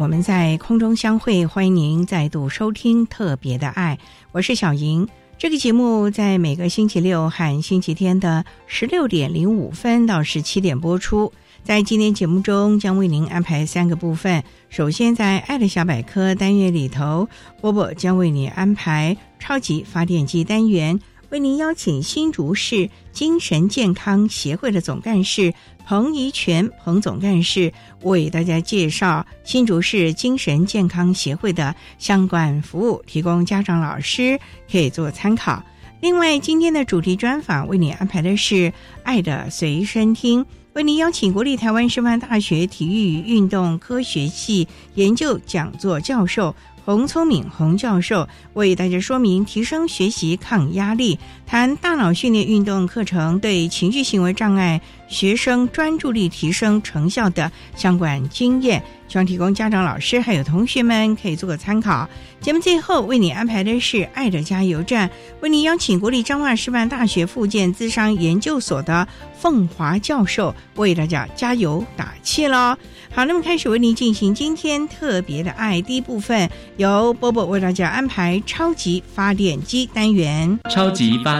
我们在空中相会，欢迎您再度收听《特别的爱》，我是小莹。这个节目在每个星期六和星期天的十六点零五分到十七点播出。在今天节目中，将为您安排三个部分。首先，在《爱的小百科》单元里头，波波将为你安排超级发电机单元。为您邀请新竹市精神健康协会的总干事彭怡全彭总干事为大家介绍新竹市精神健康协会的相关服务，提供家长老师可以做参考。另外，今天的主题专访为你安排的是《爱的随身听》，为您邀请国立台湾师范大学体育与运动科学系研究讲座教授。洪聪敏洪教授为大家说明提升学习抗压力，谈大脑训练运动课程对情绪行为障碍学生专注力提升成效的相关经验。希望提供家长、老师还有同学们可以做个参考。节目最后为你安排的是爱的加油站，为你邀请国立彰化师范大学附件资商研究所的凤华教授为大家加油打气喽。好，那么开始为您进行今天特别的爱第一部分，由波波为大家安排超级发电机单元。超级发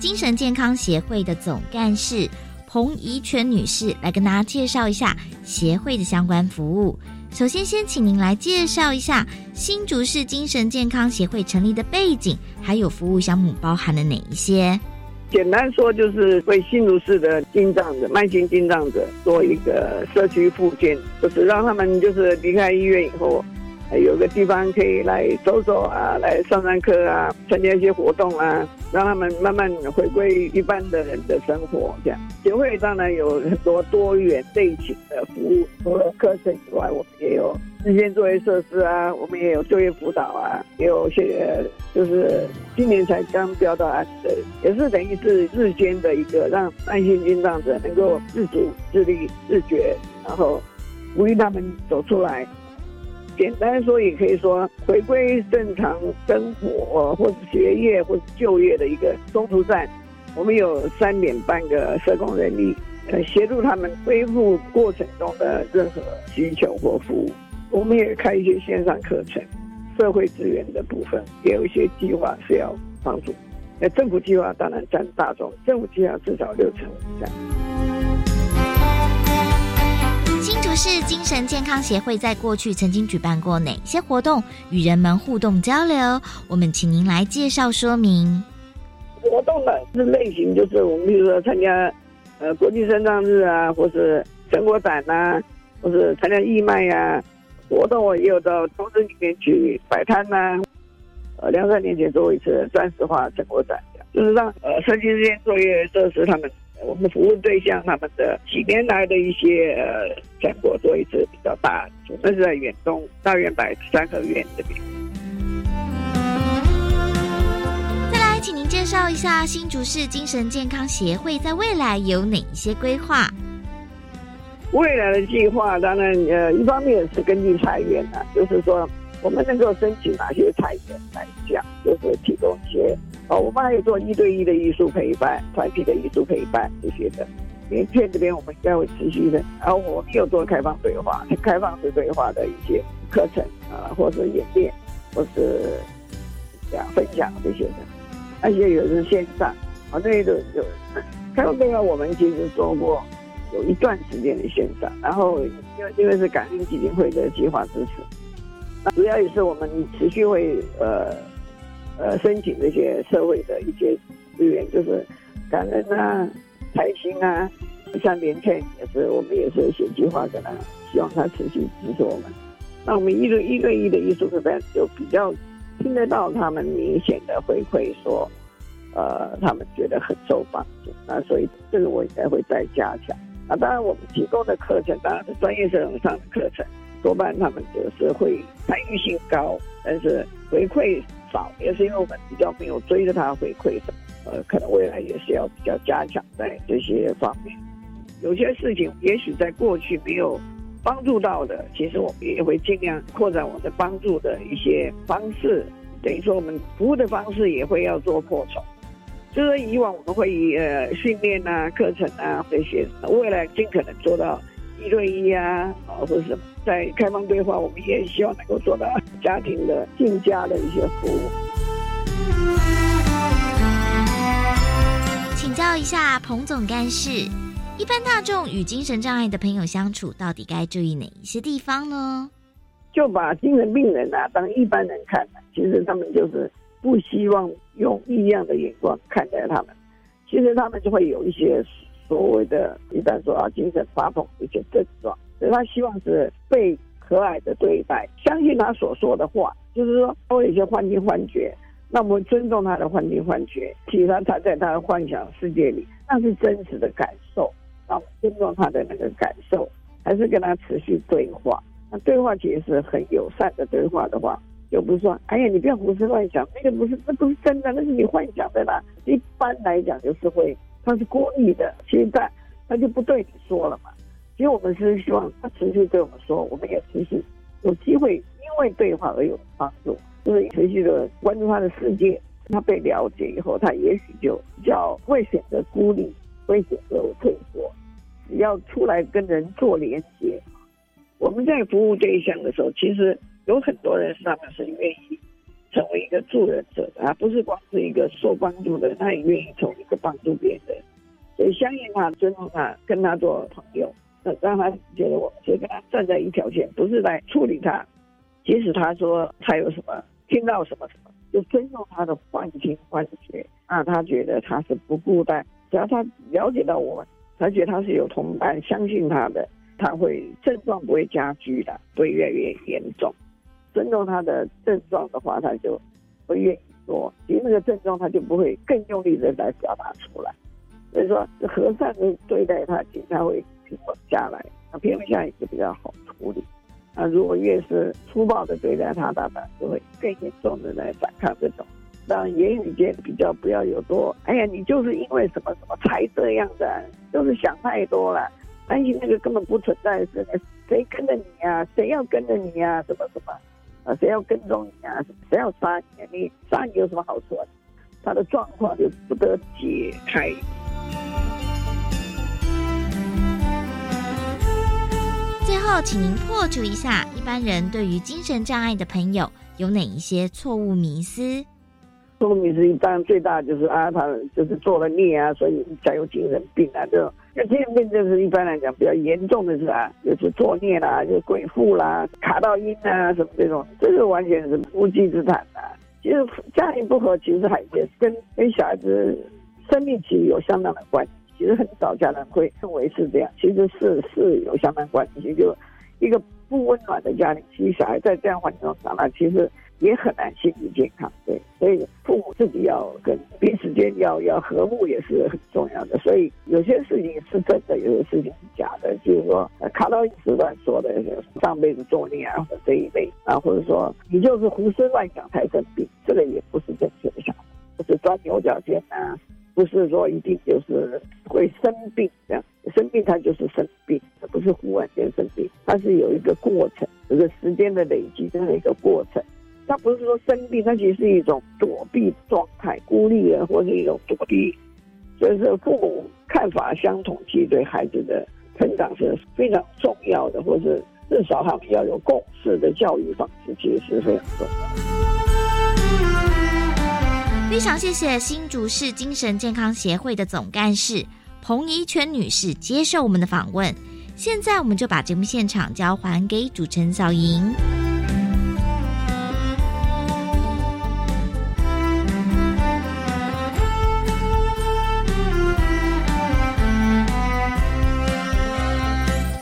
精神健康协会的总干事。彭怡全女士来跟大家介绍一下协会的相关服务。首先，先请您来介绍一下新竹市精神健康协会成立的背景，还有服务项目包含了哪一些？简单说，就是为新竹市的进藏者、慢性进藏者做一个社区复健，就是让他们就是离开医院以后。有个地方可以来走走啊，来上上课啊，参加一些活动啊，让他们慢慢回归一般的人的生活。这样协会当然有很多多元类型的服务，除了课程以外，我们也有日间作业设施啊，我们也有就业辅导啊，也有些就是今年才刚标到案的，也是等于是日间的一个让慢性心脏者能够自主、自立、自觉，然后鼓励他们走出来。简单说，也可以说回归正常生活，或是学业，或是就业的一个中途站。我们有三点半个社工人力，呃，协助他们恢复过程中的任何需求或服务。我们也开一些线上课程，社会资源的部分也有一些计划是要帮助。那政府计划当然占大众，政府计划至少六成以上。是精神健康协会在过去曾经举办过哪些活动，与人们互动交流？我们请您来介绍说明。活动的是类型，就是我们比如说参加呃国际肾脏日啊，或是成果展呐，或是参加义卖呀。活动我也有到都市里面去摆摊呐。呃，两三年前做过一次钻石化成果展，就是让呃设计这些作业设施他们。我们服务对象他们的几年来的一些呃成果做一次比较大，主要是在远东大圆百三合院这边。再来，请您介绍。绍一下新竹市精神健康协会在未来有哪一些规划？未来的计划，当然，呃，一方面是根据裁员的，就是说我们能够申请哪些裁员来讲，就是提供一些，哦，我们还有做一对一的艺术陪伴、团体的艺术陪伴这些的。因为片这边我们应该会持续的，然后我们有做开放对话、开放式对话的一些课程啊，或者演练，或是这样分享这些的，而且有的是线上，啊，那个有开放对话，我们其实做过。有一段时间的线上，然后因为因为是感恩基金会的计划支持，那主要也是我们持续会呃呃申请这些社会的一些资源，就是感恩啊、财星啊，像连券也是我们也是写计划跟他，希望他持续支持我们。那我们一个一个一的艺术课班就比较听得到他们明显的回馈，说呃他们觉得很受帮助，那所以这个我应该会再加强。那当然，我们提供的课程当然是专业社能上的课程，多半他们就是会参与性高，但是回馈少，也是因为我们比较没有追着他回馈什么。呃，可能未来也是要比较加强在这些方面。有些事情也许在过去没有帮助到的，其实我们也会尽量扩展我们的帮助的一些方式，等于说我们服务的方式也会要做扩充。就是以往我们会以呃训练啊、课程啊这些，未来尽可能做到一对一啊，啊或者什么，在开放对话，我们也希望能够做到家庭的进家的一些服务。请教一下彭总干事，一般大众与精神障碍的朋友相处，到底该注意哪一些地方呢？就把精神病人啊当一般人看，其实他们就是。不希望用异样的眼光看待他们，其实他们就会有一些所谓的，一般说啊，精神发疯一些症状。所以他希望是被和蔼的对待，相信他所说的话，就是说他会有些幻听幻觉，那我们尊重他的幻听幻觉，其实他在他的幻想世界里，那是真实的感受，那我尊重他的那个感受，还是跟他持续对话。那对话其实是很友善的对话的话。就不是说，哎呀，你不要胡思乱想，那个不是，那不是真的，那是你幻想的啦。一般来讲，就是会，他是故意的，现在他就不对你说了嘛。其实我们是希望他持续对我们说，我们也持续有机会，因为对话而有帮助，就是持续的关注他的世界，他被了解以后，他也许就比较会选择孤立，会选择退缩，只要出来跟人做连接。我们在服务这一项的时候，其实。有很多人他们是愿意成为一个助人者的，而不是光是一个受帮助的，他也愿意从一个帮助别人。所以相信他，尊重他，跟他做朋友，让他觉得我们是跟他站在一条线，不是来处理他。即使他说他有什么听到什么什么，就尊重他的幻听幻觉，让他觉得他是不孤单。只要他了解到我们，他觉得他是有同伴，相信他的，他会症状不会加剧的，不会越来越严重。尊重他的症状的话，他就不愿意说；其实那个症状，他就不会更用力的来表达出来。所以说，和善的对待他，其实他会平稳下来。那平稳下来就比较好处理。那如果越是粗暴的对待他，他就会更严重的来反抗这种。当然言语间比较不要有多，哎呀，你就是因为什么什么才这样的，就是想太多了，担心那个根本不存在的事，谁跟着你呀？谁要跟着你呀？什么什么？啊，谁要跟踪你啊？谁要杀你？你杀你有什么好处啊？他的状况就不得解开。最后，请您破除一下一般人对于精神障碍的朋友有哪一些错误迷思？错误迷思当然最大就是啊，他就是做了孽啊，所以才有精神病啊，这种。那精神病就是一般来讲比较严重的是啊，就是作孽啦，就是鬼附啦，卡到阴啊什么这种，这个完全是无稽之谈啊。其实家庭不和，其实还是跟跟小孩子生命其实有相当的关系。其实很少家长会认为是这样，其实是是有相当关系。就一个不温暖的家庭，其实小孩在这样环境中长大，其实。也很难心理健康，对，所以父母自己要跟彼此间要要和睦也是很重要的。所以有些事情是真的，有些事情是假的。就是说，卡到一时乱说的，上辈子作孽啊，或者这一类啊，或者说你就是胡思乱想才生病，这个也不是正确的想法。不是钻牛角尖啊，不是说一定就是会生病这样。生病它就是生病，它不是忽然间生病，它是有一个过程，有个时间的累积这样一个过程。他不是说生病，他其实是一种躲避状态，孤立啊，或是一种躲避。所以说，父母看法相同，其实对孩子的成长是非常重要的，或是至少他们要有共识的教育方式，其实是非常重要。非常谢谢新竹市精神健康协会的总干事彭怡全女士接受我们的访问。现在，我们就把节目现场交还给主持人小莹。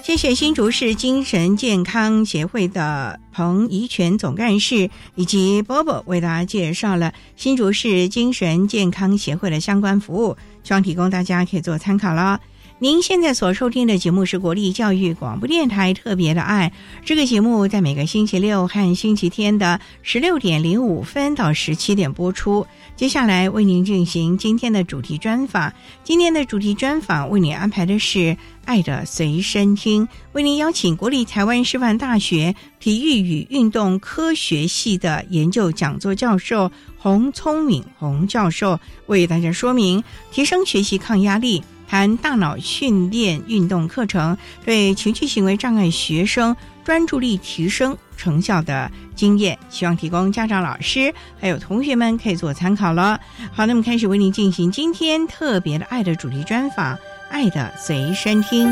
谢谢新竹市精神健康协会的彭怡全总干事以及波波为大家介绍了新竹市精神健康协会的相关服务，希望提供大家可以做参考了。您现在所收听的节目是国立教育广播电台特别的爱，这个节目在每个星期六和星期天的十六点零五分到十七点播出。接下来为您进行今天的主题专访。今天的主题专访为您安排的是《爱的随身听》，为您邀请国立台湾师范大学体育与运动科学系的研究讲座教授洪聪敏洪教授，为大家说明提升学习抗压力，谈大脑训练运动课程对情绪行为障碍学生专注力提升。成效的经验，希望提供家长、老师还有同学们可以做参考了。好，那么开始为您进行今天特别的爱的主题专访，《爱的随身听》。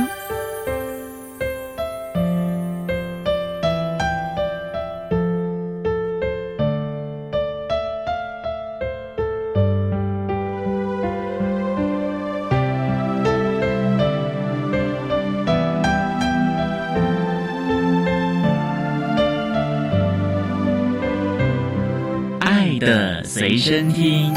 随身听。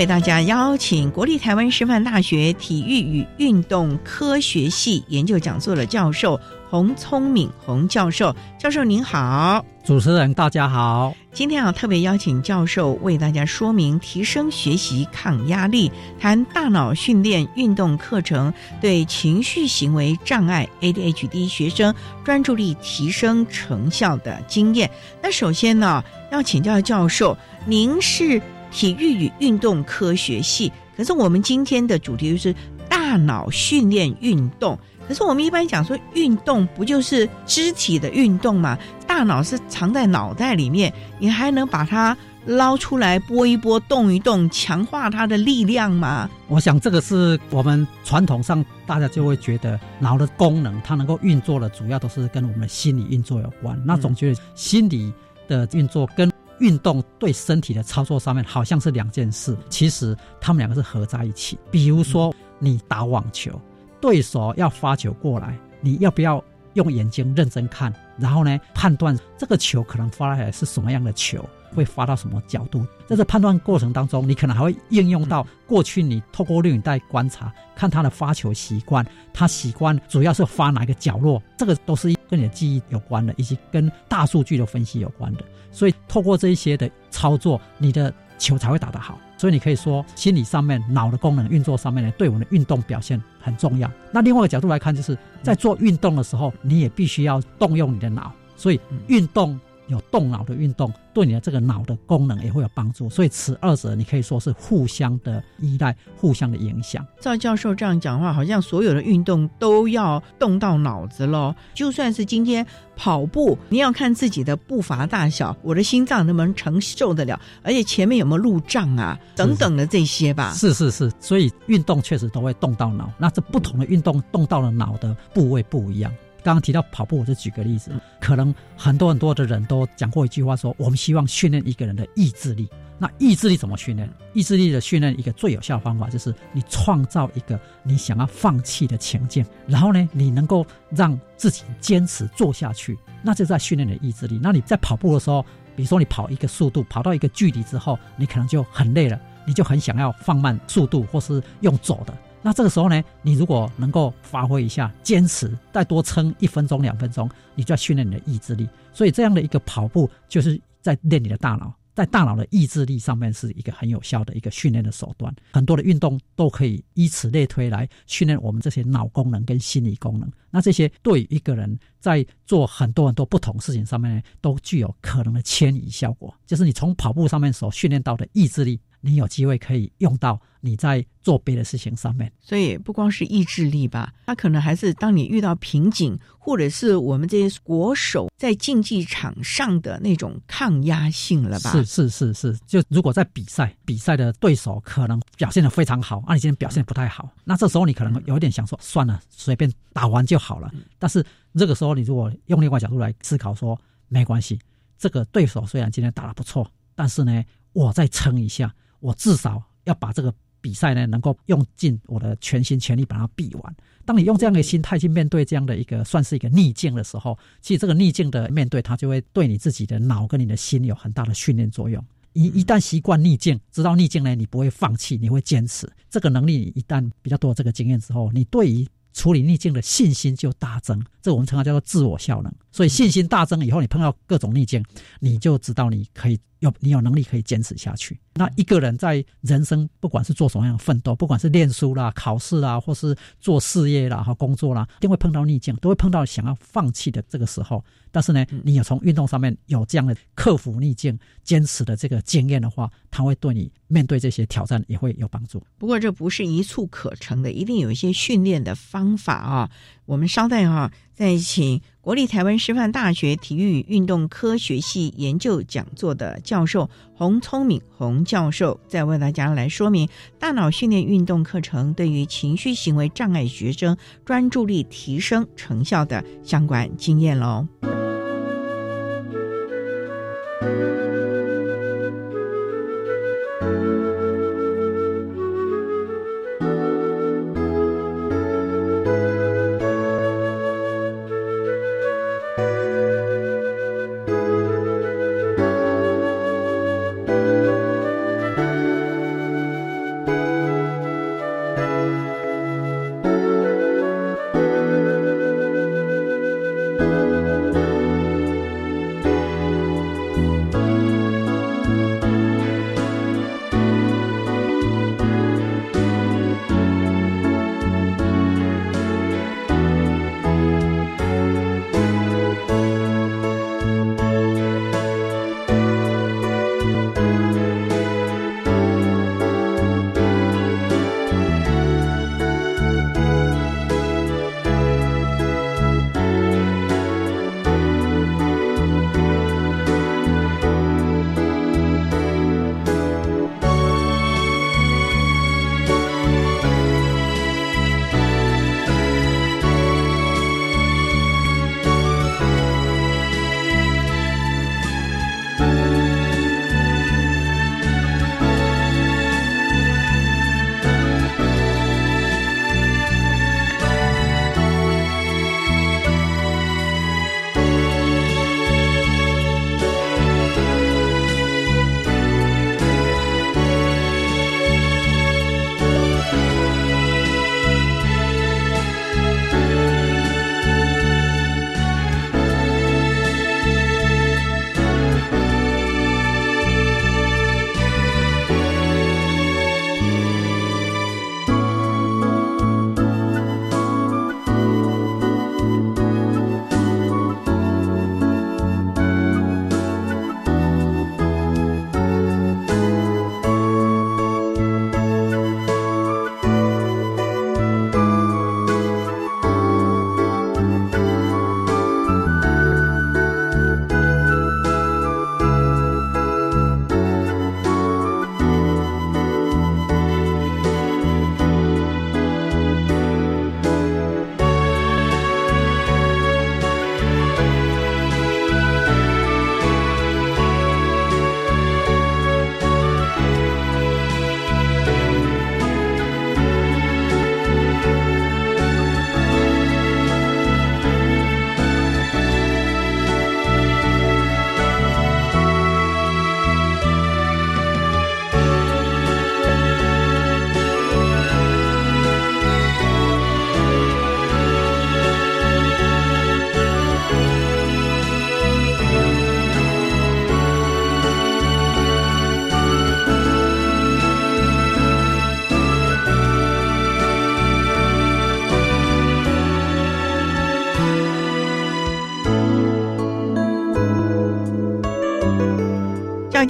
为大家邀请国立台湾师范大学体育与运动科学系研究讲座的教授洪聪敏洪教授，教授您好，主持人大家好。今天啊特别邀请教授为大家说明提升学习抗压力，谈大脑训练运动课程对情绪行为障碍 ADHD 学生专注力提升成效的经验。那首先呢，要请教教授，您是？体育与运动科学系，可是我们今天的主题就是大脑训练运动。可是我们一般讲说，运动不就是肢体的运动嘛？大脑是藏在脑袋里面，你还能把它捞出来拨一拨、动一动，强化它的力量吗？我想这个是我们传统上大家就会觉得脑的功能，它能够运作的主要都是跟我们心理运作有关。那总觉得心理的运作跟运动对身体的操作上面好像是两件事，其实他们两个是合在一起。比如说，你打网球，对手要发球过来，你要不要用眼睛认真看，然后呢判断这个球可能发来是什么样的球，会发到什么角度？在这判断过程当中，你可能还会应用到过去你透过录影带观察，看他的发球习惯，他习惯主要是发哪个角落，这个都是跟你的记忆有关的，以及跟大数据的分析有关的。所以，透过这一些的操作，你的球才会打得好。所以，你可以说，心理上面、脑的功能运作上面呢，对我们的运动表现很重要。那另外一个角度来看，就是在做运动的时候，你也必须要动用你的脑。所以，运动。有动脑的运动，对你的这个脑的功能也会有帮助，所以此二者你可以说是互相的依赖、互相的影响。赵教授这样讲话，好像所有的运动都要动到脑子喽。就算是今天跑步，你要看自己的步伐大小，我的心脏能不能承受得了，而且前面有没有路障啊，等等的这些吧。是是是，所以运动确实都会动到脑。那这不同的运动动到了脑的部位不一样。刚刚提到跑步，我就举个例子，可能很多很多的人都讲过一句话，说我们希望训练一个人的意志力。那意志力怎么训练？意志力的训练一个最有效的方法就是你创造一个你想要放弃的情境，然后呢，你能够让自己坚持做下去，那就在训练你的意志力。那你在跑步的时候，比如说你跑一个速度，跑到一个距离之后，你可能就很累了，你就很想要放慢速度，或是用走的。那这个时候呢，你如果能够发挥一下，坚持再多撑一分钟、两分钟，你就要训练你的意志力。所以这样的一个跑步，就是在练你的大脑。在大脑的意志力上面是一个很有效的一个训练的手段，很多的运动都可以以此类推来训练我们这些脑功能跟心理功能。那这些对一个人在做很多很多不同事情上面呢，都具有可能的迁移效果。就是你从跑步上面所训练到的意志力。你有机会可以用到你在做别的事情上面，所以不光是意志力吧，它可能还是当你遇到瓶颈，或者是我们这些国手在竞技场上的那种抗压性了吧？是是是是，就如果在比赛，比赛的对手可能表现的非常好，啊，你今天表现不太好，那这时候你可能有一点想说，算了，随便打完就好了。但是这个时候，你如果用另外角度来思考，说没关系，这个对手虽然今天打得不错，但是呢，我再撑一下。我至少要把这个比赛呢，能够用尽我的全心全力把它比完。当你用这样的心态去面对这样的一个算是一个逆境的时候，其实这个逆境的面对，它就会对你自己的脑跟你的心有很大的训练作用。一一旦习惯逆境，知道逆境呢，你不会放弃，你会坚持。这个能力一旦比较多这个经验之后，你对于处理逆境的信心就大增。这我们称它叫做自我效能。所以信心大增以后，你碰到各种逆境，你就知道你可以。有你有能力可以坚持下去。那一个人在人生，不管是做什么样的奋斗，不管是念书啦、考试啦，或是做事业啦、和工作啦，一定会碰到逆境，都会碰到想要放弃的这个时候。但是呢，你有从运动上面有这样的克服逆境、坚持的这个经验的话，它会对你面对这些挑战也会有帮助。不过这不是一蹴可成的，一定有一些训练的方法啊。我们稍待哈，再请国立台湾师范大学体育与运动科学系研究讲座的教授洪聪明洪教授，再为大家来说明大脑训练运动课程对于情绪行为障碍学生专注力提升成效的相关经验喽。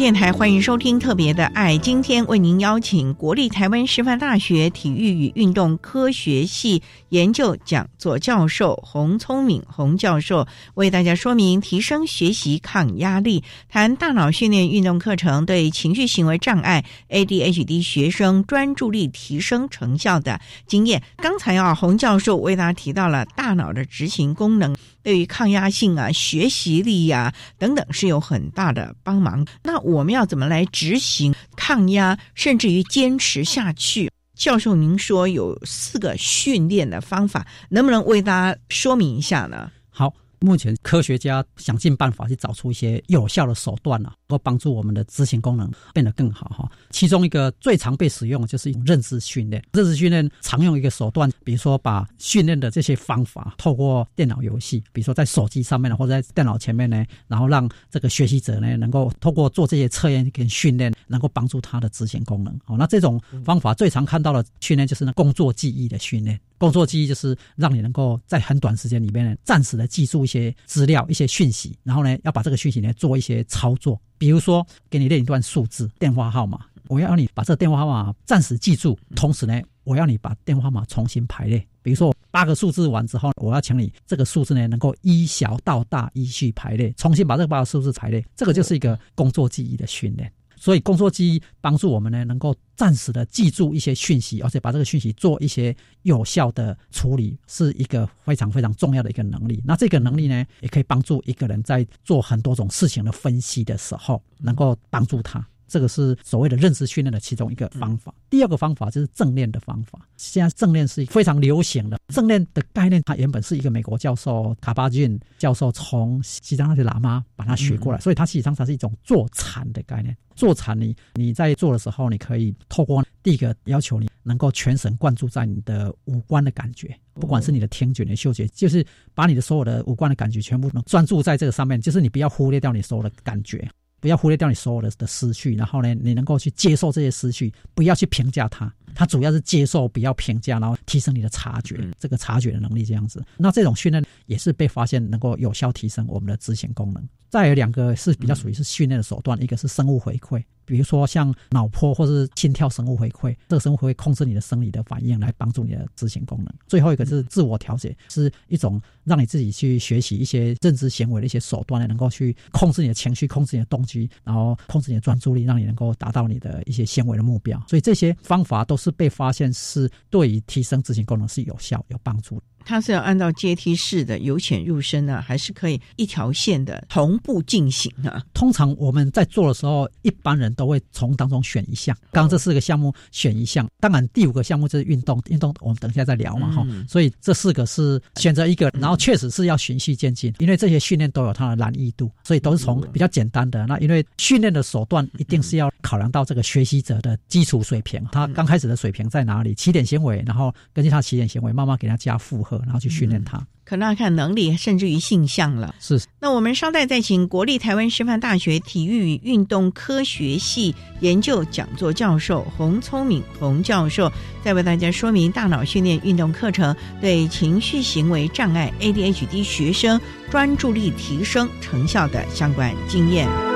电台，欢迎收听《特别的爱》。今天为您邀请国立台湾师范大学体育与运动科学系研究讲座教授洪聪敏洪教授，为大家说明提升学习抗压力，谈大脑训练运动课程对情绪行为障碍 （ADHD） 学生专注力提升成效的经验。刚才啊，洪教授为大家提到了大脑的执行功能。对于抗压性啊、学习力呀等等是有很大的帮忙。那我们要怎么来执行抗压，甚至于坚持下去？教授，您说有四个训练的方法，能不能为大家说明一下呢？好。目前科学家想尽办法去找出一些有效的手段啊，能够帮助我们的执行功能变得更好哈。其中一个最常被使用的就是一种认知训练。认知训练常用一个手段，比如说把训练的这些方法透过电脑游戏，比如说在手机上面呢，或者在电脑前面呢，然后让这个学习者呢能够透过做这些测验跟训练，能够帮助他的执行功能。哦，那这种方法最常看到的训练就是那工作记忆的训练。工作记忆就是让你能够在很短时间里面呢，暂时的记住一些资料、一些讯息，然后呢，要把这个讯息呢做一些操作。比如说，给你列一段数字电话号码，我要你把这个电话号码暂时记住，同时呢，我要你把电话号码重新排列。比如说，八个数字完之后，我要请你这个数字呢能够依小到大依序排列，重新把这八个数字排列。这个就是一个工作记忆的训练。所以，工作记忆帮助我们呢，能够暂时的记住一些讯息，而且把这个讯息做一些有效的处理，是一个非常非常重要的一个能力。那这个能力呢，也可以帮助一个人在做很多种事情的分析的时候，能够帮助他。这个是所谓的认知训练的其中一个方法。第二个方法就是正念的方法。现在正念是非常流行的。正念的概念，它原本是一个美国教授卡巴俊教授从西藏那些喇嘛把它学过来，所以它实际上它是一种坐禅的概念。坐禅，你你在做的时候，你可以透过第一个要求，你能够全神贯注在你的五官的感觉，不管是你的听觉、你的嗅觉，就是把你的所有的五官的感觉全部能专注在这个上面，就是你不要忽略掉你所有的感觉。不要忽略掉你所有的的思绪，然后呢，你能够去接受这些思绪，不要去评价它。它主要是接受，不要评价，然后提升你的察觉，这个察觉的能力这样子。那这种训练也是被发现能够有效提升我们的执行功能。再有两个是比较属于是训练的手段，一个是生物回馈。比如说像脑波或是心跳生物回馈，这个生物会控制你的生理的反应，来帮助你的执行功能。最后一个是自我调节，是一种让你自己去学习一些认知行为的一些手段，能够去控制你的情绪，控制你的动机，然后控制你的专注力，让你能够达到你的一些行为的目标。所以这些方法都是被发现是对于提升执行功能是有效、有帮助的。它是要按照阶梯式的由浅入深呢，还是可以一条线的同步进行呢？通常我们在做的时候，一般人都会从当中选一项。刚刚这四个项目选一项，当然第五个项目就是运动。运动我们等一下再聊嘛哈。所以这四个是选择一个，然后确实是要循序渐进，因为这些训练都有它的难易度，所以都是从比较简单的。那因为训练的手段一定是要考量到这个学习者的基础水平，他刚开始的水平在哪里？起点行为，然后根据他起点行为慢慢给他加负荷。然后去训练他，可能要看能力，甚至于性向了。是。那我们稍待再请国立台湾师范大学体育与运动科学系研究讲座教授洪聪明洪教授，再为大家说明大脑训练运动课程对情绪行为障碍 ADHD 学生专注力提升成效的相关经验。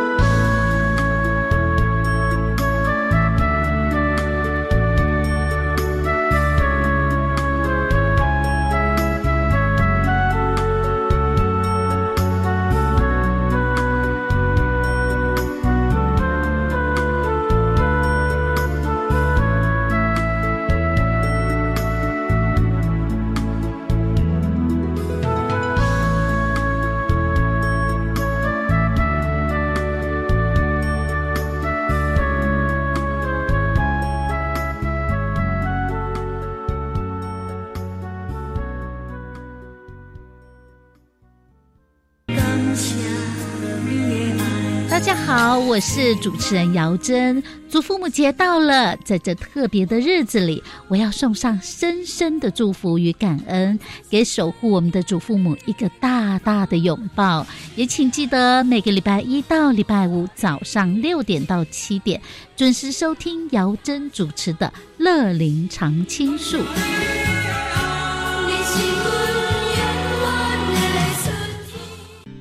我是主持人姚珍，祖父母节到了，在这特别的日子里，我要送上深深的祝福与感恩，给守护我们的祖父母一个大大的拥抱。也请记得每个礼拜一到礼拜五早上六点到七点，准时收听姚珍主持的《乐龄常青树》。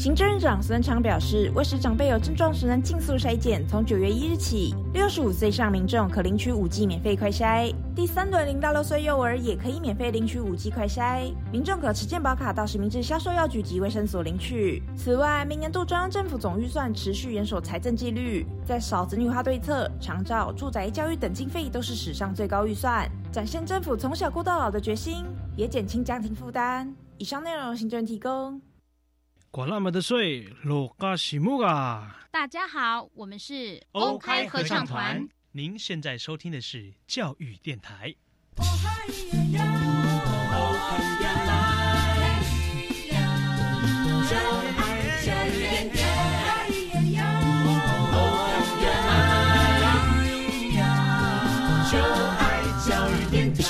行政院长孙昌表示，为使长辈有症状时能尽速筛检，从九月一日起，六十五岁上民众可领取五 G 免费快筛，第三轮零到六岁幼儿也可以免费领取五 G 快筛，民众可持健保卡到实名制销售药局及卫生所领取。此外，明年度中央政府总预算持续严守财政纪律，在少子女化对策、长照、住宅教育等经费都是史上最高预算，展现政府从小顾到老的决心，也减轻家庭负担。以上内容行政提供。管那么的水，落嘎西木啊！大家好，我们是欧开合唱团。您现在收听的是教育电台。教育电台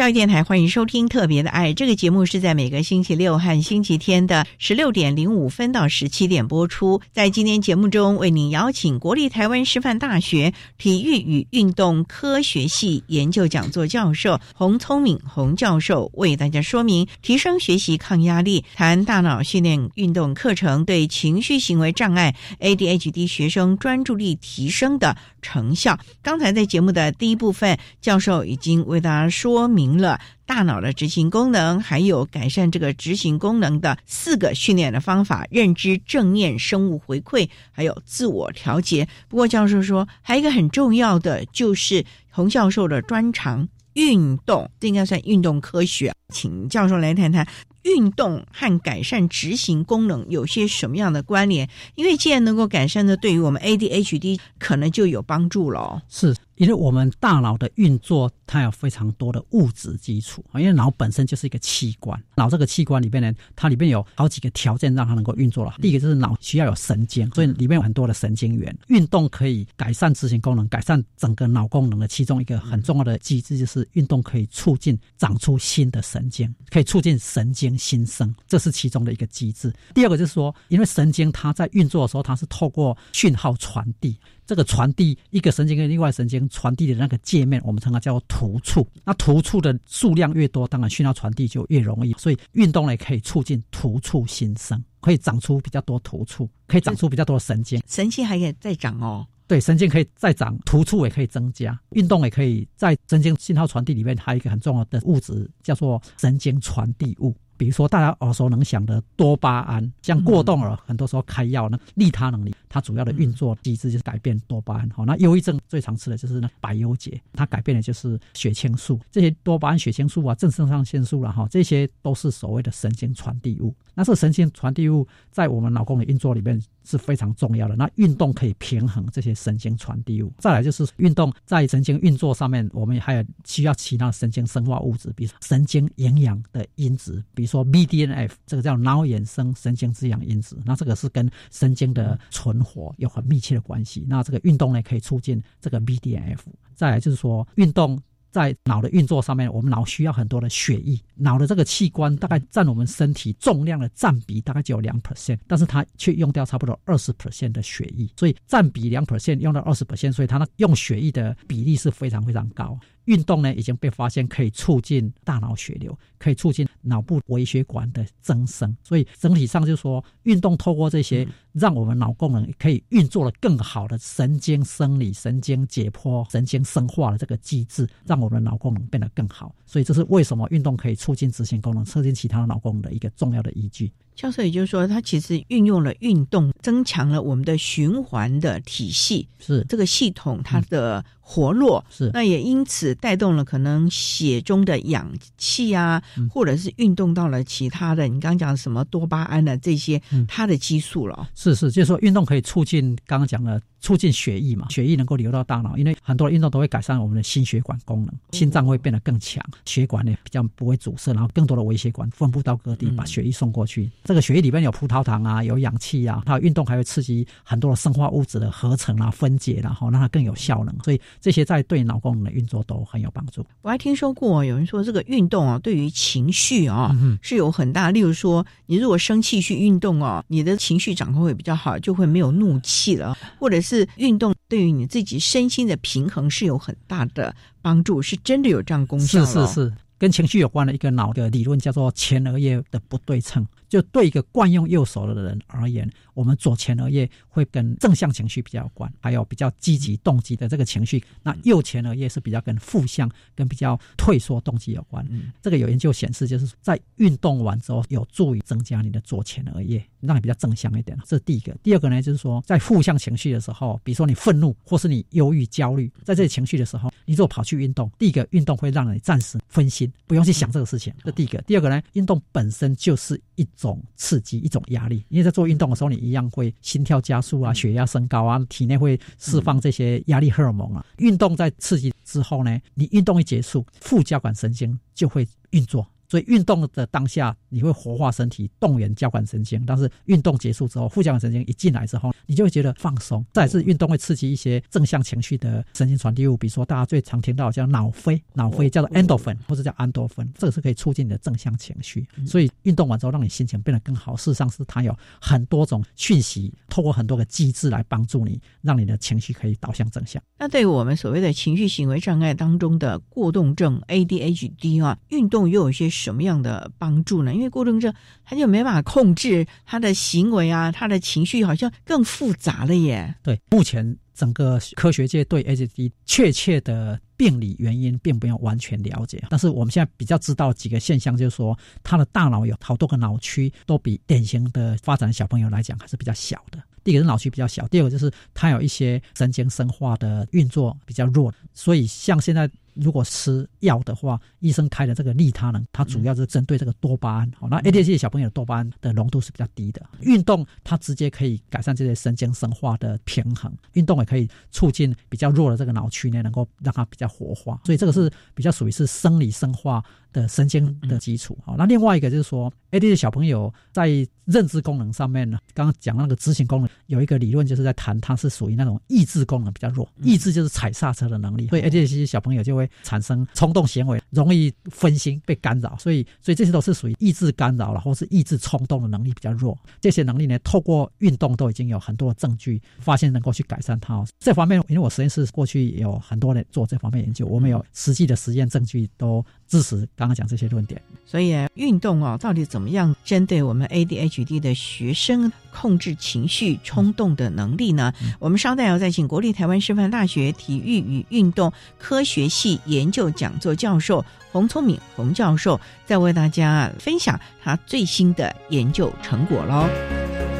教育电台欢迎收听《特别的爱》这个节目，是在每个星期六和星期天的十六点零五分到十七点播出。在今天节目中，为您邀请国立台湾师范大学体育与运动科学系研究讲座教授洪聪敏洪教授，为大家说明提升学习抗压力，谈大脑训练运动课程对情绪行为障碍 ADHD 学生专注力提升的成效。刚才在节目的第一部分，教授已经为大家说明。了大脑的执行功能，还有改善这个执行功能的四个训练的方法：认知、正念、生物回馈，还有自我调节。不过教授说，还有一个很重要的，就是洪教授的专长——运动，这应该算运动科学。请教授来谈谈运动和改善执行功能有些什么样的关联？因为既然能够改善的，对于我们 ADHD 可能就有帮助了。是。因为我们大脑的运作，它有非常多的物质基础啊。因为脑本身就是一个器官，脑这个器官里边呢，它里面有好几个条件让它能够运作了。第一个就是脑需要有神经，所以里面有很多的神经元。运动可以改善执行功能，改善整个脑功能的其中一个很重要的机制，就是运动可以促进长出新的神经，可以促进神经新生，这是其中的一个机制。第二个就是说，因为神经它在运作的时候，它是透过讯号传递。这个传递一个神经跟另外神经传递的那个界面，我们称它叫突触。那突触的数量越多，当然讯号传递就越容易。所以运动呢，可以促进突触新生，可以长出比较多突触，可以长出比较多的神经。神经还可以再长哦。对，神经可以再长，突触也可以增加。运动也可以在神经信号传递里面，还有一个很重要的物质叫做神经传递物。比如说大家耳熟能详的多巴胺，像过动儿，很多时候开药呢，利他能力，它主要的运作机制就是改变多巴胺。好，那忧郁症最常吃的就是那百忧解，它改变的就是血清素，这些多巴胺、血清素啊、正肾上腺素了哈，这些都是所谓的神经传递物。那这神经传递物在我们脑功能运作里面是非常重要的。那运动可以平衡这些神经传递物。再来就是运动在神经运作上面，我们还有需要其他神经生化物质，比如神经营养的因子，比如说 BDNF，这个叫脑衍生神经滋养因子。那这个是跟神经的存活有很密切的关系。那这个运动呢，可以促进这个 BDNF。再来就是说运动。在脑的运作上面，我们脑需要很多的血液。脑的这个器官大概占我们身体重量的占比大概只有两 percent，但是它却用掉差不多二十 percent 的血液，所以占比两 percent 用到二十 percent，所以它那用血液的比例是非常非常高。运动呢已经被发现可以促进大脑血流，可以促进脑部微血管的增生，所以整体上就是说，运动透过这些让我们脑功能可以运作的更好的神经生理、神经解剖、神经生化的这个机制，让我们的脑功能变得更好。所以这是为什么运动可以促进执行功能、促进其他的脑功能的一个重要的依据。教授也就是说，它其实运用了运动，增强了我们的循环的体系，是。这个系统它的活络，是。那也因此带动了可能血中的氧气啊，或者是运动到了其他的，你刚刚讲什么多巴胺的这些，它的激素了。是是，就是说运动可以促进刚刚讲的促进血液嘛，血液能够流到大脑，因为很多运动都会改善我们的心血管功能，心脏会变得更强，血管呢比较不会阻塞，然后更多的微血管分布到各地，把血液送过去。这个血液里面有葡萄糖啊，有氧气啊，它运动还会刺激很多的生化物质的合成啊、分解，然后让它更有效能。所以这些在对脑功能的运作都很有帮助。我还听说过有人说，这个运动啊，对于情绪啊是有很大。例如说，你如果生气去运动哦，你的情绪掌控会比较好，就会没有怒气了。或者是是运动对于你自己身心的平衡是有很大的帮助，是真的有这样功效。是是是。跟情绪有关的一个脑的理论叫做前额叶的不对称。就对一个惯用右手的人而言，我们左前额叶会跟正向情绪比较有关，还有比较积极动机的这个情绪。那右前额叶是比较跟负向、跟比较退缩动机有关。嗯这个有研究显示，就是在运动完之后，有助于增加你的左前额叶，让你比较正向一点。这是第一个。第二个呢，就是说在负向情绪的时候，比如说你愤怒或是你忧郁、焦虑，在这些情绪的时候，你如果跑去运动，第一个运动会让你暂时分心，不用去想这个事情。这第一个。第二个呢，运动本身就是一。种刺激一种压力，因为在做运动的时候，你一样会心跳加速啊，血压升高啊，体内会释放这些压力荷尔蒙啊。运动在刺激之后呢，你运动一结束，副交感神经就会运作。所以运动的当下，你会活化身体，动员交感神经；但是运动结束之后，副交感神经一进来之后，你就会觉得放松。再是运动会刺激一些正向情绪的神经传递物，比如说大家最常听到叫脑啡，脑啡叫做 endorphin 或者叫安多芬，这个是可以促进你的正向情绪。所以运动完之后，让你心情变得更好。事实上是它有很多种讯息，透过很多个机制来帮助你，让你的情绪可以导向正向。那对于我们所谓的情绪行为障碍当中的过动症 ADHD 啊，运动又有些。什么样的帮助呢？因为过动症他就没办法控制他的行为啊，他的情绪好像更复杂了耶。对，目前整个科学界对 ADD 确切的病理原因并没有完全了解，但是我们现在比较知道几个现象，就是说他的大脑有好多个脑区都比典型的发展小朋友来讲还是比较小的。第一个是脑区比较小，第二个就是它有一些神经生化的运作比较弱，所以像现在。如果吃药的话，医生开的这个利他能，它主要是针对这个多巴胺。好，那 ADHD 小朋友多巴胺的浓度是比较低的。运动它直接可以改善这些神经生化的平衡，运动也可以促进比较弱的这个脑区呢，能够让它比较活化。所以这个是比较属于是生理生化的神经的基础。好，那另外一个就是说，ADHD 小朋友在认知功能上面呢，刚刚讲那个执行功能，有一个理论就是在谈它是属于那种意志功能比较弱，意志就是踩刹车的能力。所以 ADHD 小朋友就会。产生冲动行为，容易分心被干扰，所以所以这些都是属于意志干扰了，或是意志冲动的能力比较弱。这些能力呢，透过运动都已经有很多的证据发现能够去改善它。哦这方面，因为我实验室过去有很多人做这方面研究，我们有实际的实验证据都支持刚刚讲这些论点。所以运动哦，到底怎么样针对我们 ADHD 的学生控制情绪冲动的能力呢？我们稍待要再请国立台湾师范大学体育与运动科学系。研究讲座教授洪聪敏洪教授再为大家分享他最新的研究成果喽。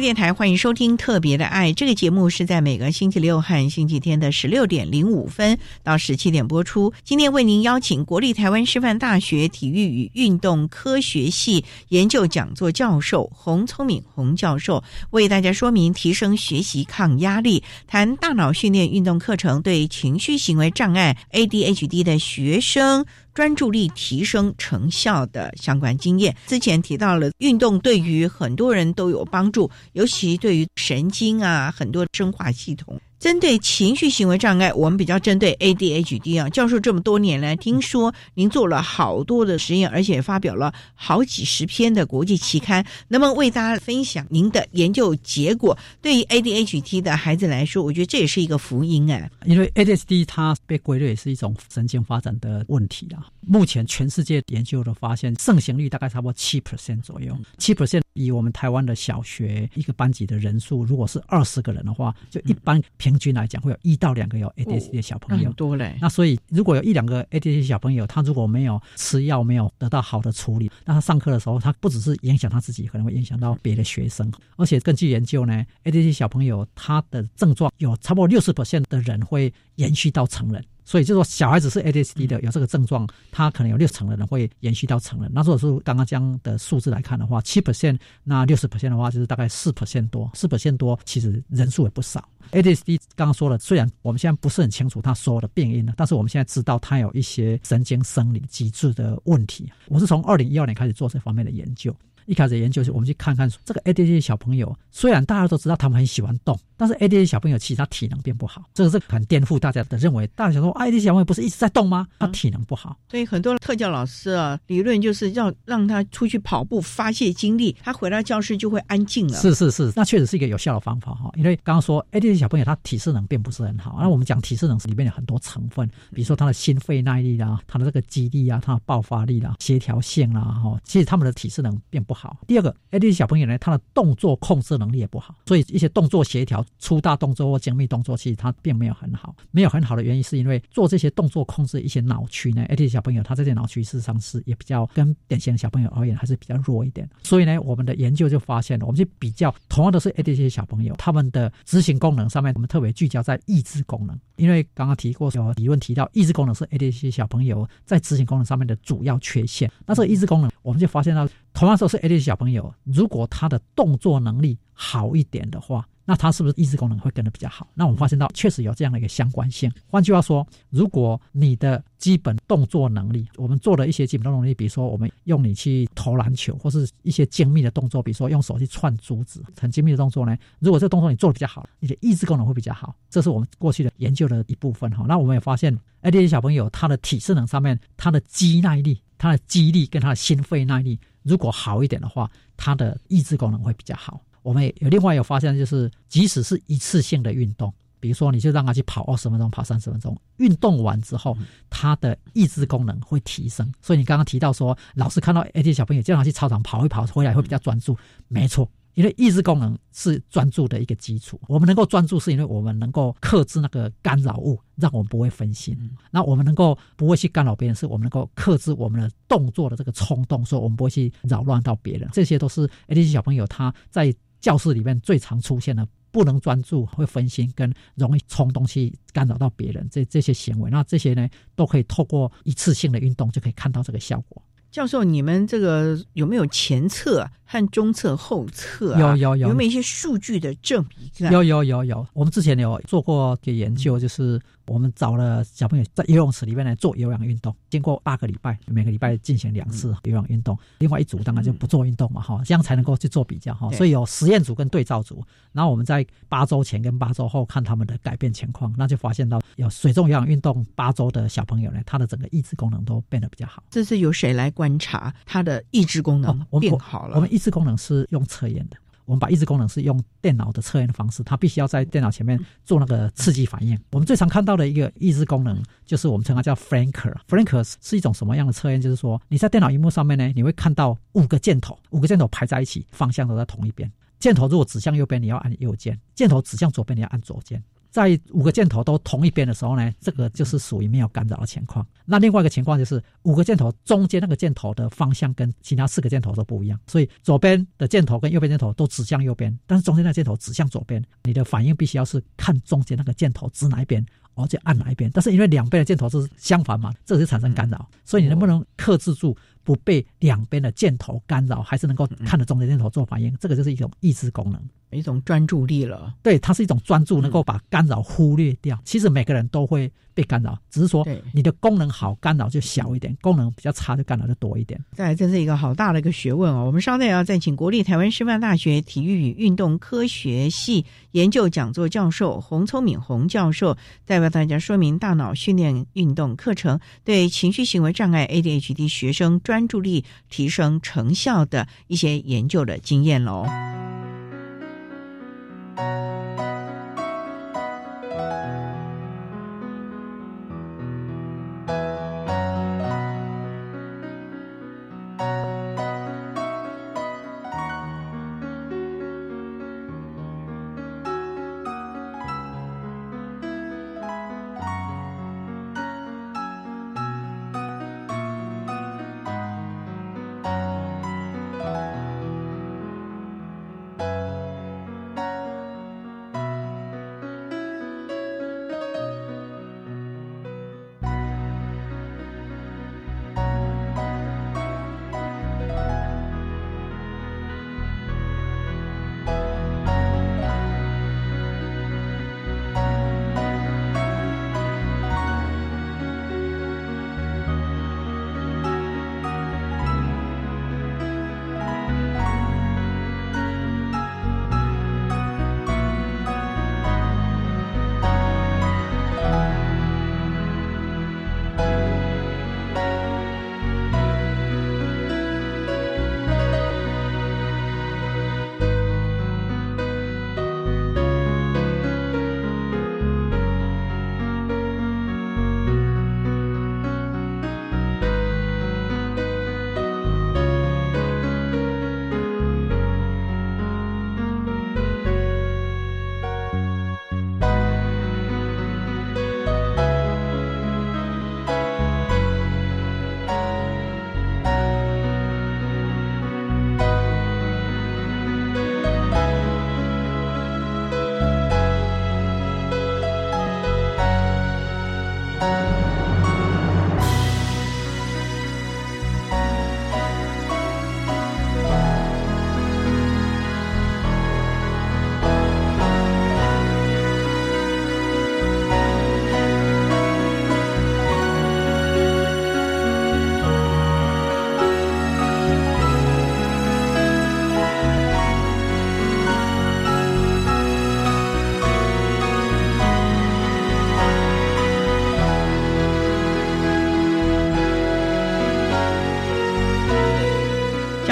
电台，欢迎收听《特别的爱》这个节目，是在每个星期六和星期天的十六点零五分到十七点播出。今天为您邀请国立台湾师范大学体育与运动科学系研究讲座教授洪聪敏洪教授，为大家说明提升学习抗压力，谈大脑训练运动课程对情绪行为障碍 ADHD 的学生。专注力提升成效的相关经验，之前提到了运动对于很多人都有帮助，尤其对于神经啊，很多生化系统。针对情绪行为障碍，我们比较针对 ADHD 啊。教授这么多年来，听说您做了好多的实验，而且发表了好几十篇的国际期刊，那么为大家分享您的研究结果？对于 ADHD 的孩子来说，我觉得这也是一个福音哎。因为 ADHD 它被归类是一种神经发展的问题啊。目前全世界研究的发现，盛行率大概差不多七 percent 左右，七 percent。以我们台湾的小学一个班级的人数，如果是二十个人的话，就一般平均来讲会有一到两个有 ADHD 的小朋友。多嘞。那所以如果有一两个 ADHD 小朋友，他如果没有吃药，没有得到好的处理，那他上课的时候，他不只是影响他自己，可能会影响到别的学生。而且根据研究呢，ADHD 小朋友他的症状有差不多六十 percent 的人会延续到成人。所以就说小孩子是 ADHD 的，有这个症状，他可能有六成的人会延续到成人。那如果是刚刚这样的数字来看的话，七 percent，那六十 percent 的话，就是大概四 percent 多，四 percent 多，其实人数也不少。ADHD 刚刚说了，虽然我们现在不是很清楚他所有的病因呢，但是我们现在知道他有一些神经生理机制的问题。我是从二零一二年开始做这方面的研究。一开始研究是，我们去看看这个 ADHD 小朋友，虽然大家都知道他们很喜欢动，但是 ADHD 小朋友其实他体能并不好，这个是很颠覆大家的认为。大家想说，ADHD 小朋友不是一直在动吗？他体能不好，所以很多特教老师啊，理论就是要让他出去跑步发泄精力，他回到教室就会安静了。是是是，那确实是一个有效的方法哈。因为刚刚说 ADHD 小朋友他体适能并不是很好，那我们讲体适能里面有很多成分，比如说他的心肺耐力啦，他的这个肌力啊，他的爆发力啦，协调性啦，哈，其实他们的体适能并不好。第二个。ADHD 小朋友呢，他的动作控制能力也不好，所以一些动作协调、粗大动作或精密动作，其实他并没有很好。没有很好的原因，是因为做这些动作控制一些脑区呢 ad 小朋友他这些脑区事实上是也比较跟典型的小朋友而言还是比较弱一点。所以呢，我们的研究就发现了，我们去比较同样都是 A D C 小朋友，他们的执行功能上面，我们特别聚焦在意志功能，因为刚刚提过有理论提到，意志功能是 A D C 小朋友在执行功能上面的主要缺陷。那这个意志功能，我们就发现到。同样都是 ADHD 小朋友，如果他的动作能力好一点的话，那他是不是意志功能会跟得比较好？那我们发现到确实有这样的一个相关性。换句话说，如果你的基本动作能力，我们做了一些基本动作能力，比如说我们用你去投篮球，或是一些精密的动作，比如说用手去串珠子，很精密的动作呢，如果这个动作你做的比较好，你的意志功能会比较好。这是我们过去的研究的一部分哈。那我们也发现，ADHD 小朋友他的体适能上面，他的肌耐力、他的肌力跟他的心肺耐力。如果好一点的话，它的抑制功能会比较好。我们有另外有发现，就是即使是一次性的运动，比如说你就让他去跑二十分钟、跑三十分钟，运动完之后，他的抑制功能会提升。所以你刚刚提到说，老师看到 AD 小朋友叫他去操场跑一跑，回来会比较专注，没错。因为意志功能是专注的一个基础，我们能够专注，是因为我们能够克制那个干扰物，让我们不会分心。那我们能够不会去干扰别人，是我们能够克制我们的动作的这个冲动，所以我们不会去扰乱到别人。这些都是 ADHD 小朋友他在教室里面最常出现的不能专注、会分心跟容易冲动去干扰到别人这这些行为。那这些呢，都可以透过一次性的运动就可以看到这个效果。教授，你们这个有没有前测和中测、后测？有有有，有没有一些数据的证明？有有有有，我们之前有做过个研究，就是。我们找了小朋友在游泳池里面来做有氧运动，经过八个礼拜，每个礼拜进行两次有氧运动。另外一组当然就不做运动嘛，哈，这样才能够去做比较，哈。所以有实验组跟对照组，然后我们在八周前跟八周后看他们的改变情况，那就发现到有水中有氧运动八周的小朋友呢，他的整个抑制功能都变得比较好。这是由谁来观察他的抑制功能变好了？我们抑制功能是用测验的。我们把抑制功能是用电脑的测验的方式，它必须要在电脑前面做那个刺激反应。我们最常看到的一个抑制功能，就是我们称它叫 Franker。Franker 是一种什么样的测验？就是说你在电脑荧幕上面呢，你会看到五个箭头，五个箭头排在一起，方向都在同一边。箭头如果指向右边，你要按右键；箭头指向左边，你要按左键。在五个箭头都同一边的时候呢，这个就是属于没有干扰的情况。那另外一个情况就是五个箭头中间那个箭头的方向跟其他四个箭头都不一样，所以左边的箭头跟右边箭头都指向右边，但是中间那个箭头指向左边，你的反应必须要是看中间那个箭头指哪一边。而且按哪一边，但是因为两边的箭头是相反嘛，这就产生干扰，所以你能不能克制住？不被两边的箭头干扰，还是能够看着中间箭头做反应，这个就是一种抑制功能，一种专注力了。对，它是一种专注，能够把干扰忽略掉。其实每个人都会被干扰，只是说你的功能好，干扰就小一点；功能比较差，就干扰就多一点。对这是一个好大的一个学问哦。我们稍待要再请国立台湾师范大学体育与运动科学系研究讲座教授洪聪敏洪教授，代表大家说明大脑训练运动课程对情绪行为障碍 ADHD 学生专。专注力提升成效的一些研究的经验喽。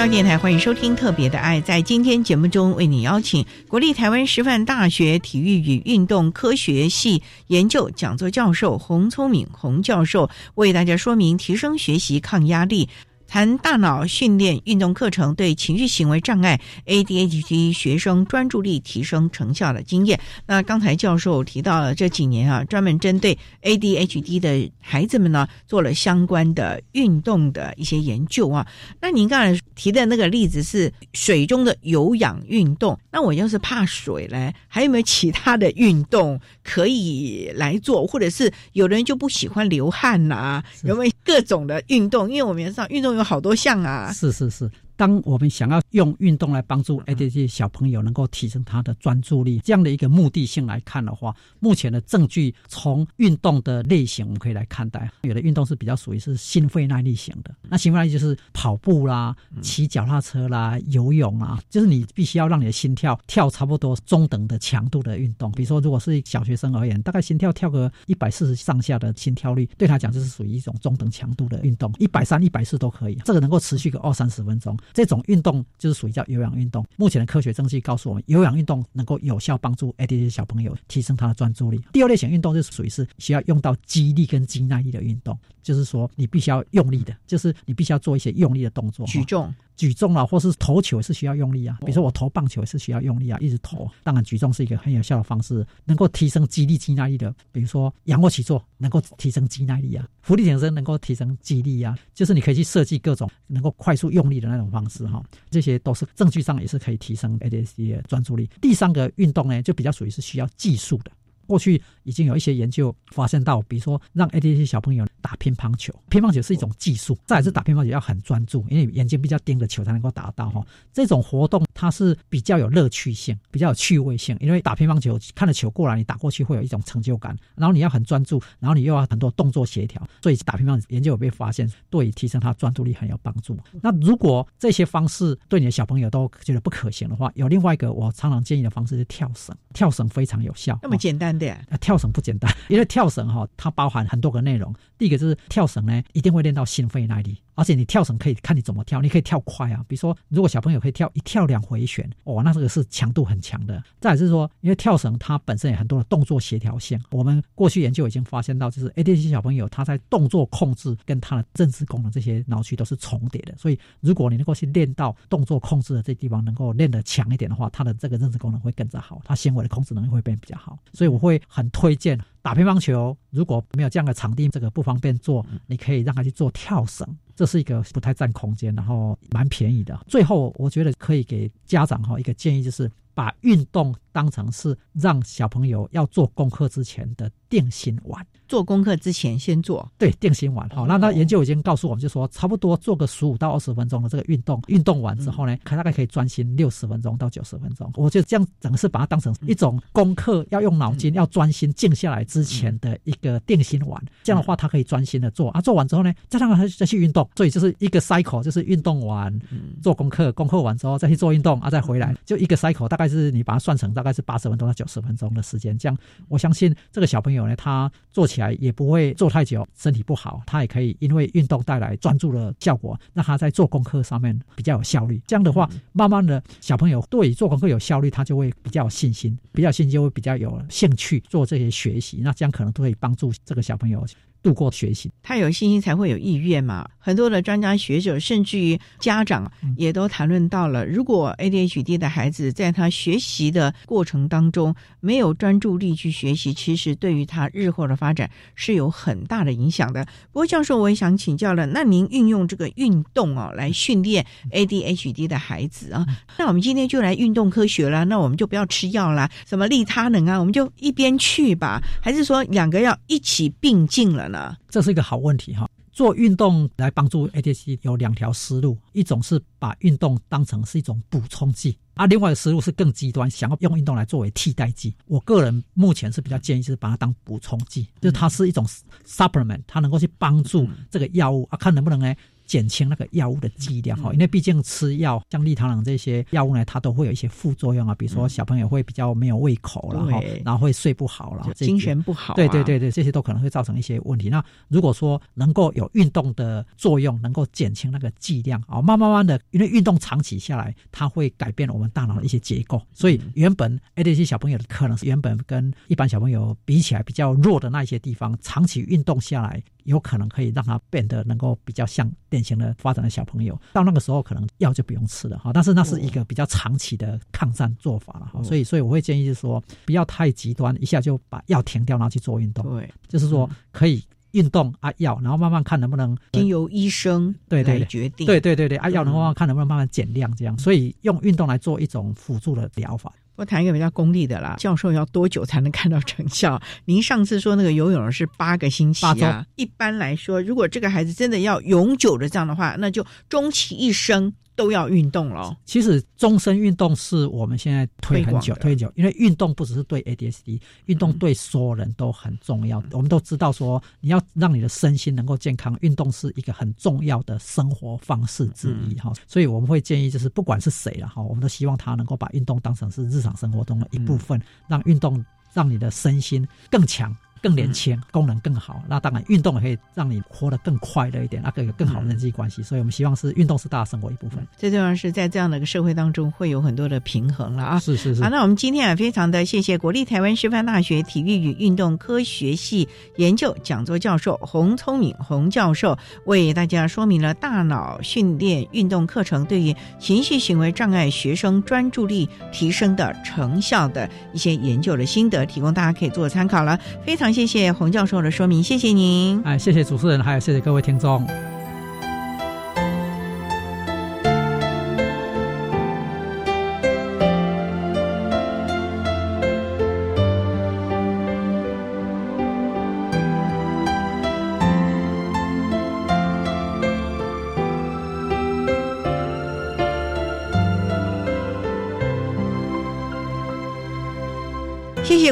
电台欢迎收听《特别的爱》。在今天节目中，为你邀请国立台湾师范大学体育与运动科学系研究讲座教授洪聪明洪教授，为大家说明提升学习抗压力。谈大脑训练运动课程对情绪行为障碍 ADHD 学生专注力提升成效的经验。那刚才教授提到了这几年啊，专门针对 ADHD 的孩子们呢，做了相关的运动的一些研究啊。那您刚才提的那个例子是水中的有氧运动，那我要是怕水嘞，还有没有其他的运动可以来做？或者是有的人就不喜欢流汗呐？有没有各种的运动？因为我们知道运动。有好多项啊！是是是。当我们想要用运动来帮助 ADHD 小朋友能够提升他的专注力这样的一个目的性来看的话，目前的证据从运动的类型我们可以来看待，有的运动是比较属于是心肺耐力型的。那心肺耐力就是跑步啦、骑脚踏车啦、游泳啊，就是你必须要让你的心跳跳差不多中等的强度的运动。比如说，如果是小学生而言，大概心跳跳个一百四十上下的心跳率，对他讲就是属于一种中等强度的运动，一百三、一百四都可以。这个能够持续个二三十分钟。这种运动就是属于叫有氧运动。目前的科学证据告诉我们，有氧运动能够有效帮助 ADHD 小朋友提升他的专注力。第二类型运动就是属于是需要用到肌力跟肌耐力的运动，就是说你必须要用力的，就是你必须要做一些用力的动作，举重。举重啊，或是投球是需要用力啊。比如说我投棒球也是需要用力啊，一直投。当然，举重是一个很有效的方式，能够提升肌力、肌耐力的。比如说仰卧起坐能够提升肌耐力啊，伏地挺身能够提升肌力啊。就是你可以去设计各种能够快速用力的那种方式哈。这些都是证据上也是可以提升 ADHD 的专注力。第三个运动呢，就比较属于是需要技术的。过去已经有一些研究发现到，比如说让 ADHD 小朋友打乒乓球，乒乓球是一种技术，再是打乒乓球要很专注，因为眼睛比较盯着球才能够打到哈。这种活动它是比较有乐趣性，比较有趣味性，因为打乒乓球看着球过来，你打过去会有一种成就感，然后你要很专注，然后你又要很多动作协调，所以打乒乓球研究有被发现对提升他专注力很有帮助。那如果这些方式对你的小朋友都觉得不可行的话，有另外一个我常常建议的方式是跳绳，跳绳非常有效，那么简单。对，跳绳不简单，因为跳绳哈，它包含很多个内容。第一个就是跳绳呢，一定会练到心肺耐力。而且你跳绳可以看你怎么跳，你可以跳快啊，比如说如果小朋友可以跳一跳两回旋，哦，那这个是强度很强的。再是说，因为跳绳它本身有很多的动作协调性，我们过去研究已经发现到，就是 ADHD 小朋友他在动作控制跟他的认知功能这些脑区都是重叠的，所以如果你能够去练到动作控制的这地方能够练得强一点的话，他的这个认知功能会更加好，他纤维的控制能力会变比较好。所以我会很推荐打乒乓球，如果没有这样的场地，这个不方便做，你可以让他去做跳绳。这是一个不太占空间，然后蛮便宜的。最后，我觉得可以给家长哈一个建议，就是把运动当成是让小朋友要做功课之前的定心丸。做功课之前先做，对，定心丸。好，那那研究已经告诉我们，就说差不多做个十五到二十分钟的这个运动，运动完之后呢，大概可以专心六十分钟到九十分钟。我觉得这样整个是把它当成一种功课，要用脑筋，要专心静下来之前的一个定心丸。这样的话，他可以专心的做啊。做完之后呢，再让他再去运动。所以就是一个 cycle，就是运动完做功课，功课完之后再去做运动啊，再回来，就一个 cycle，大概是你把它算成大概是八十分钟到九十分钟的时间。这样，我相信这个小朋友呢，他做起来也不会。做太久身体不好，他也可以因为运动带来专注的效果，那他在做功课上面比较有效率。这样的话，慢慢的小朋友对做功课有效率，他就会比较有信心，比较信心就会比较有兴趣做这些学习。那这样可能都可以帮助这个小朋友。度过学习，他有信心才会有意愿嘛。很多的专家学者，甚至于家长，也都谈论到了，如果 ADHD 的孩子在他学习的过程当中没有专注力去学习，其实对于他日后的发展是有很大的影响的。不过教授，我也想请教了，那您运用这个运动哦来训练 ADHD 的孩子啊，那我们今天就来运动科学了，那我们就不要吃药啦，什么利他能啊，我们就一边去吧，还是说两个要一起并进了呢？这是一个好问题哈。做运动来帮助 ADHD 有两条思路，一种是把运动当成是一种补充剂，啊另外的思路是更极端，想要用运动来作为替代剂。我个人目前是比较建议是把它当补充剂，就是它是一种 supplement，它能够去帮助这个药物啊，看能不能呢？减轻那个药物的剂量哈，因为毕竟吃药像利他能这些药物呢，它都会有一些副作用啊，比如说小朋友会比较没有胃口了哈，然后会睡不好了，精神不好，对对对对，这些都可能会造成一些问题。那如果说能够有运动的作用，能够减轻那个剂量啊，慢慢慢的，因为运动长期下来，它会改变我们大脑的一些结构，所以原本 ADHD 小朋友的可能是原本跟一般小朋友比起来比较弱的那一些地方，长期运动下来。有可能可以让它变得能够比较像典型的发展的小朋友，到那个时候可能药就不用吃了哈。但是那是一个比较长期的抗战做法了哈。所以，所以我会建议就是说，不要太极端，一下就把药停掉，然后去做运动。对，就是说可以运动啊药，然后慢慢看能不能经由医生对对决定。对对对对，啊药能慢慢看能不能慢慢减量这样。所以用运动来做一种辅助的疗法。我谈一个比较功利的啦，教授要多久才能看到成效？您上次说那个游泳是八个星期啊。一般来说，如果这个孩子真的要永久的这样的话，那就终其一生。都要运动了。其实终身运动是我们现在推很久、推很久，因为运动不只是对 ADHD，运动对所有人都很重要。我们都知道说，你要让你的身心能够健康，运动是一个很重要的生活方式之一哈。所以我们会建议，就是不管是谁了哈，我们都希望他能够把运动当成是日常生活中的一部分，让运动让你的身心更强。更年轻，功能更好。那当然，运动也可以让你活得更快乐一点，那个有更好的人际关系。所以我们希望是运动是大家生活一部分。最重要是在这样的一个社会当中，会有很多的平衡了啊！是是是。好，那我们今天啊，非常的谢谢国立台湾师范大学体育与运动科学系研究讲座教授洪聪敏洪教授，为大家说明了大脑训练运动课程对于情绪行为障碍学生专注力提升的成效的一些研究的心得，提供大家可以做参考了。非常谢谢洪教授的说明，谢谢您。哎，谢谢主持人，还有谢谢各位听众。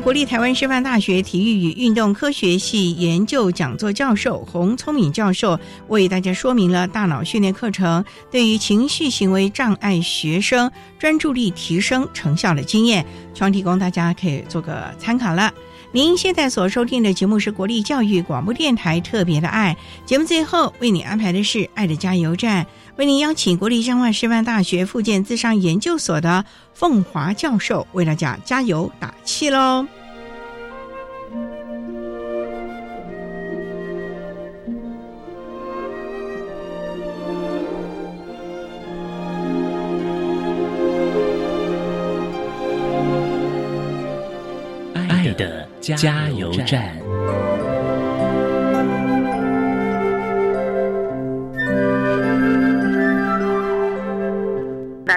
国立台湾师范大学体育与运动科学系研究讲座教授洪聪敏教授为大家说明了大脑训练课程对于情绪行为障碍学生专注力提升成效的经验，希望提供大家可以做个参考了。您现在所收听的节目是国立教育广播电台特别的爱节目，最后为你安排的是爱的加油站。为您邀请国立彰化师范大学附件自商研究所的凤华教授为大家加油打气喽！爱的加油站。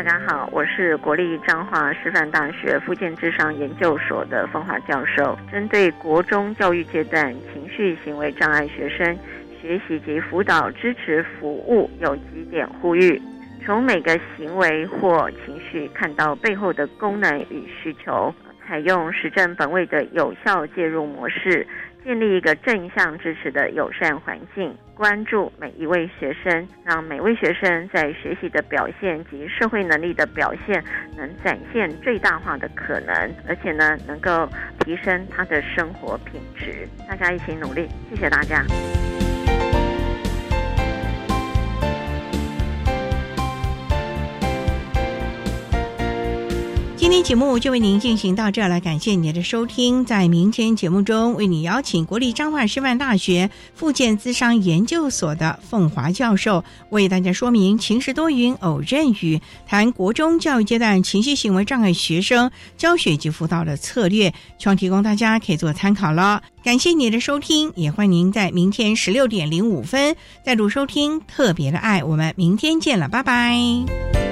大家好，我是国立彰化师范大学附件智商研究所的凤华教授。针对国中教育阶段情绪行为障碍学生学习及辅导支持服务，有几点呼吁：从每个行为或情绪看到背后的功能与需求，采用实证本位的有效介入模式。建立一个正向支持的友善环境，关注每一位学生，让每位学生在学习的表现及社会能力的表现能展现最大化的可能，而且呢，能够提升他的生活品质。大家一起努力，谢谢大家。今天节目就为您进行到这儿了，感谢您的收听。在明天节目中，为你邀请国立彰化师范大学附件资商研究所的凤华教授，为大家说明情时多云偶阵雨，谈国中教育阶段情绪行为障碍学生教学及辅导的策略，希望提供大家可以做参考了。感谢你的收听，也欢迎您在明天十六点零五分再度收听特别的爱。我们明天见了，拜拜。